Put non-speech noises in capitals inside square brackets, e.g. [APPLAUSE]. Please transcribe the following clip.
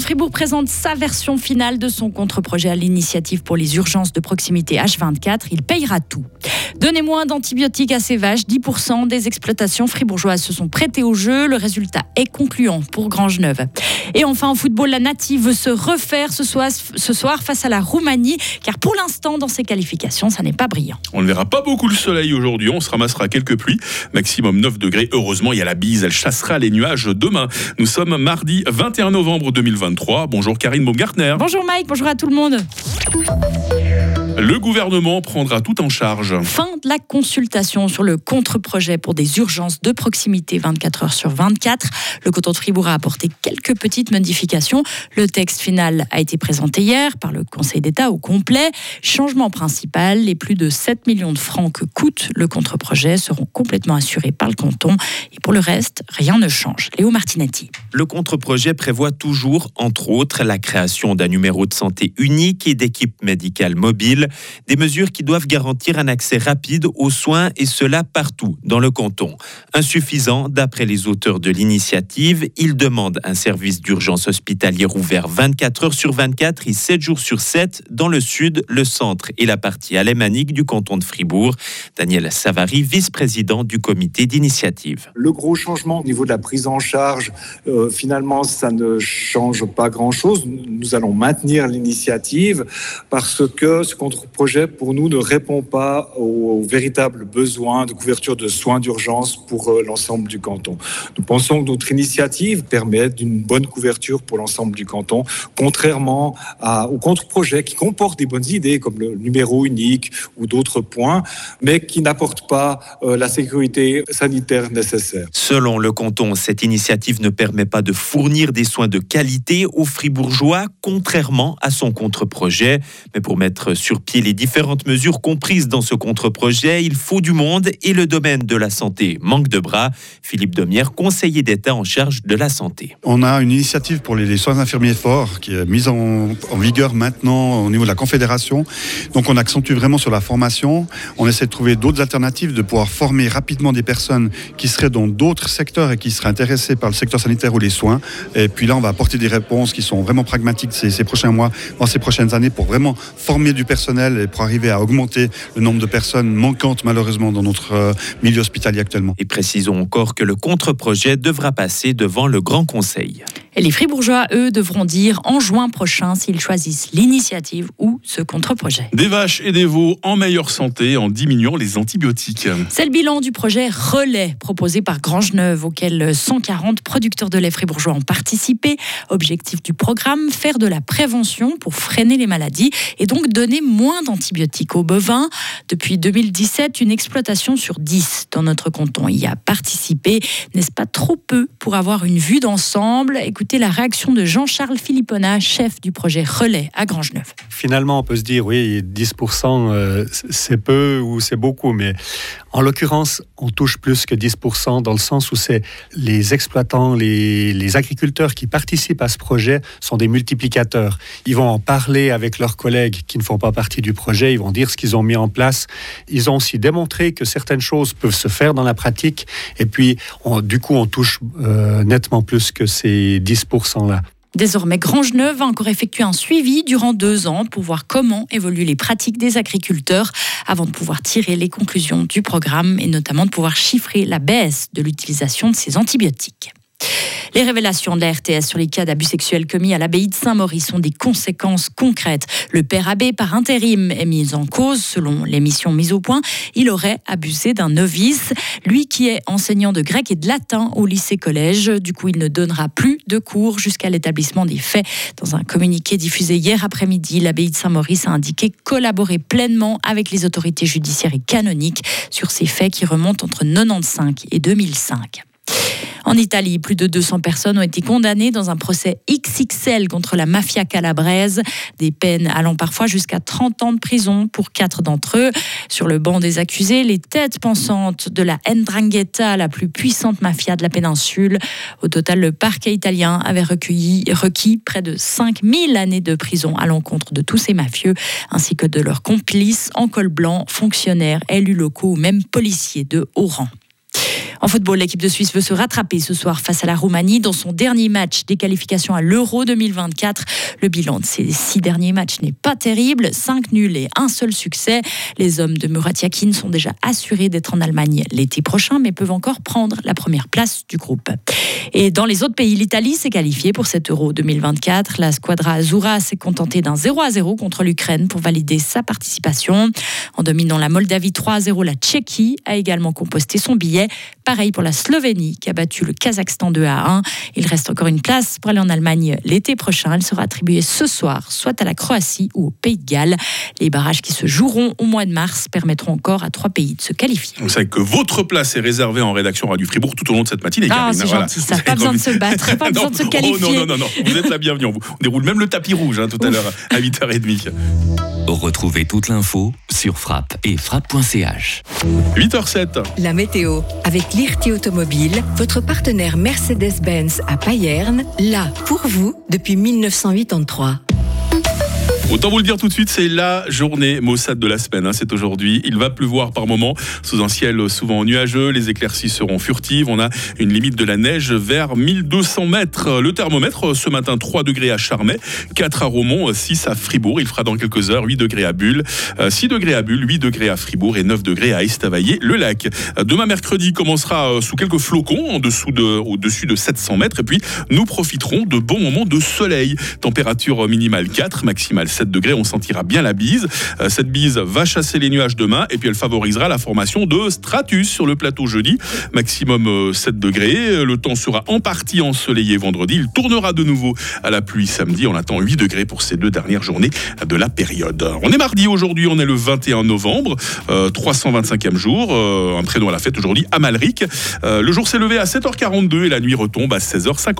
Fribourg présente sa version finale de son contre-projet à l'initiative pour les urgences de proximité H24. Il payera tout. Donnez moins d'antibiotiques à ces vaches. 10% des exploitations fribourgeoises se sont prêtées au jeu. Le résultat est concluant pour Grangeneuve. Et enfin, en football, la native veut se refaire ce soir, ce soir face à la Roumanie, car pour l'instant, dans ses qualifications, ça n'est pas brillant. On ne verra pas beaucoup le soleil aujourd'hui. On se ramassera quelques pluies. Maximum 9 degrés. Heureusement, il y a la bise. Elle chassera les nuages demain. Nous sommes mardi 21 novembre 2023. Bonjour Karine Baumgartner. Bonjour Mike, bonjour à tout le monde. Le gouvernement prendra tout en charge. Fin de la consultation sur le contre-projet pour des urgences de proximité 24 heures sur 24. Le canton de Fribourg a apporté quelques petites modifications. Le texte final a été présenté hier par le Conseil d'État au complet. Changement principal, les plus de 7 millions de francs que coûte le contre-projet seront complètement assurés par le canton. Et pour le reste, rien ne change. Léo Martinetti. Le contre-projet prévoit toujours, entre autres, la création d'un numéro de santé unique et d'équipes médicales mobiles. Des mesures qui doivent garantir un accès rapide aux soins et cela partout dans le canton. Insuffisant d'après les auteurs de l'initiative, ils demandent un service d'urgence hospitalière ouvert 24 heures sur 24 et 7 jours sur 7 dans le sud, le centre et la partie alémanique du canton de Fribourg. Daniel Savary, vice-président du comité d'initiative. Le gros changement au niveau de la prise en charge, euh, finalement, ça ne change pas grand-chose. Nous allons maintenir l'initiative parce que ce contre projet, pour nous, ne répond pas aux, véritables besoins de couverture de soins d'urgence pour euh, l'ensemble du canton. Nous pensons que notre initiative permet d'une bonne couverture pour l'ensemble du canton, contrairement à, au contre-projet qui comporte des bonnes idées comme le numéro unique ou d'autres points, mais qui n'apporte pas euh, la sécurité sanitaire nécessaire. Selon le canton, cette initiative ne permet pas de fournir des soins de qualité aux fribourgeois, contrairement à son contre-projet. Mais pour mettre sur pied les différentes mesures comprises dans ce contre-projet, il faut du monde et le domaine de la santé manque de bras. Philippe Domière, conseiller d'État en charge de la santé. On a une initiative pour les soins infirmiers forts qui est mise en, vigueur maintenant au niveau de la Confédération. Donc on accentue vraiment sur la formation. On essaie de trouver d'autres alternatives, de pouvoir former rapidement des personnes qui seraient dans d'autres secteurs et qui seraient intéressées par le secteur sanitaire ou les soins. Et puis là, on va apporter des réponses qui sont vraiment pragmatiques ces, ces prochains mois, dans ces prochaines années, pour vraiment former du personnel et pour arriver à augmenter le nombre de personnes manquantes malheureusement dans notre euh, milieu hospitalier actuellement. Et précisons encore que le contre-projet devra passer devant le Grand Conseil. Et les Fribourgeois, eux, devront dire en juin prochain s'ils choisissent l'initiative ou ce contre-projet. Des vaches et des veaux en meilleure santé en diminuant les antibiotiques. C'est le bilan du projet Relais proposé par Grangeneuve auquel 140 producteurs de lait fribourgeois ont participé. Objectif du programme, faire de la prévention pour freiner les maladies et donc donner moins d'antibiotiques aux bovins. Depuis 2017, une exploitation sur 10 dans notre canton y a participé. N'est-ce pas trop peu pour avoir une vue d'ensemble? Écoutez la réaction de Jean-Charles Philippona, chef du projet Relais à Grangeneuve. Finalement, on peut se dire, oui, 10%, euh, c'est peu ou c'est beaucoup, mais en l'occurrence, on touche plus que 10% dans le sens où c'est les exploitants, les, agriculteurs qui participent à ce projet sont des multiplicateurs. Ils vont en parler avec leurs collègues qui ne font pas partie du projet, ils vont dire ce qu'ils ont mis en place. Ils ont aussi démontré que certaines choses peuvent se faire dans la pratique et puis du coup on touche euh, nettement plus que ces 10%-là. Désormais, Grangeneuve a encore effectué un suivi durant deux ans pour voir comment évoluent les pratiques des agriculteurs avant de pouvoir tirer les conclusions du programme et notamment de pouvoir chiffrer la baisse de l'utilisation de ces antibiotiques. Les révélations de la RTS sur les cas d'abus sexuels commis à l'abbaye de Saint-Maurice sont des conséquences concrètes. Le père abbé, par intérim, est mis en cause. Selon l'émission mise au point, il aurait abusé d'un novice. Lui qui est enseignant de grec et de latin au lycée-collège. Du coup, il ne donnera plus de cours jusqu'à l'établissement des faits. Dans un communiqué diffusé hier après-midi, l'abbaye de Saint-Maurice a indiqué collaborer pleinement avec les autorités judiciaires et canoniques sur ces faits qui remontent entre 95 et 2005. En Italie, plus de 200 personnes ont été condamnées dans un procès XXL contre la mafia calabraise. Des peines allant parfois jusqu'à 30 ans de prison pour quatre d'entre eux. Sur le banc des accusés, les têtes pensantes de la Ndrangheta, la plus puissante mafia de la péninsule. Au total, le parquet italien avait recueilli, requis près de 5000 années de prison à l'encontre de tous ces mafieux, ainsi que de leurs complices en col blanc, fonctionnaires, élus locaux ou même policiers de haut rang. En football, l'équipe de Suisse veut se rattraper ce soir face à la Roumanie dans son dernier match des qualifications à l'Euro 2024. Le bilan de ces six derniers matchs n'est pas terrible. Cinq nuls et un seul succès. Les hommes de Murat Yakin sont déjà assurés d'être en Allemagne l'été prochain, mais peuvent encore prendre la première place du groupe. Et dans les autres pays, l'Italie s'est qualifiée pour cet Euro 2024. La Squadra Azzurra s'est contentée d'un 0 à 0 contre l'Ukraine pour valider sa participation. En dominant la Moldavie 3 à 0, la Tchéquie a également composté son billet. Pareil pour la Slovénie qui a battu le Kazakhstan 2 à 1. Il reste encore une place pour aller en Allemagne l'été prochain. Elle sera attribuée ce soir, soit à la Croatie ou au Pays de Galles. Les barrages qui se joueront au mois de mars permettront encore à trois pays de se qualifier. Vous savez que votre place est réservée en rédaction Radio Fribourg tout au long de cette matinée. Ah, c'est gentil, ça. Pas besoin de se battre, pas [LAUGHS] besoin de se qualifier. Oh, non, non, non, non, vous êtes la bienvenue. On, déroule même le tapis rouge hein, tout à l'heure à [LAUGHS] 8h30. Retrouvez toute l'info sur frappe et frappe.ch. 8h07. La météo avec l'IRT Automobile, votre partenaire Mercedes-Benz à Payerne, là pour vous depuis 1983. Autant vous le dire tout de suite, c'est la journée Mossad de la semaine. Hein, c'est aujourd'hui. Il va pleuvoir par moment sous un ciel souvent nuageux. Les éclaircies seront furtives. On a une limite de la neige vers 1200 mètres. Le thermomètre ce matin 3 degrés à Charmey, 4 à Romont, 6 à Fribourg. Il fera dans quelques heures 8 degrés à Bulle, 6 degrés à Bulle, 8 degrés à Fribourg et 9 degrés à Estavayer, le lac. Demain mercredi commencera euh, sous quelques flocons en dessous de, au-dessus de 700 mètres. Et puis nous profiterons de bons moments de soleil. Température minimale 4, maximale 7 degrés, on sentira bien la bise. Euh, cette bise va chasser les nuages demain et puis elle favorisera la formation de stratus sur le plateau jeudi, maximum 7 euh, degrés. Le temps sera en partie ensoleillé vendredi. Il tournera de nouveau à la pluie samedi. On attend 8 degrés pour ces deux dernières journées de la période. On est mardi aujourd'hui, on est le 21 novembre, 325e euh, jour, un prénom à la fête aujourd'hui à Malric. le jour s'est levé à 7h42 et la nuit retombe à 16h50.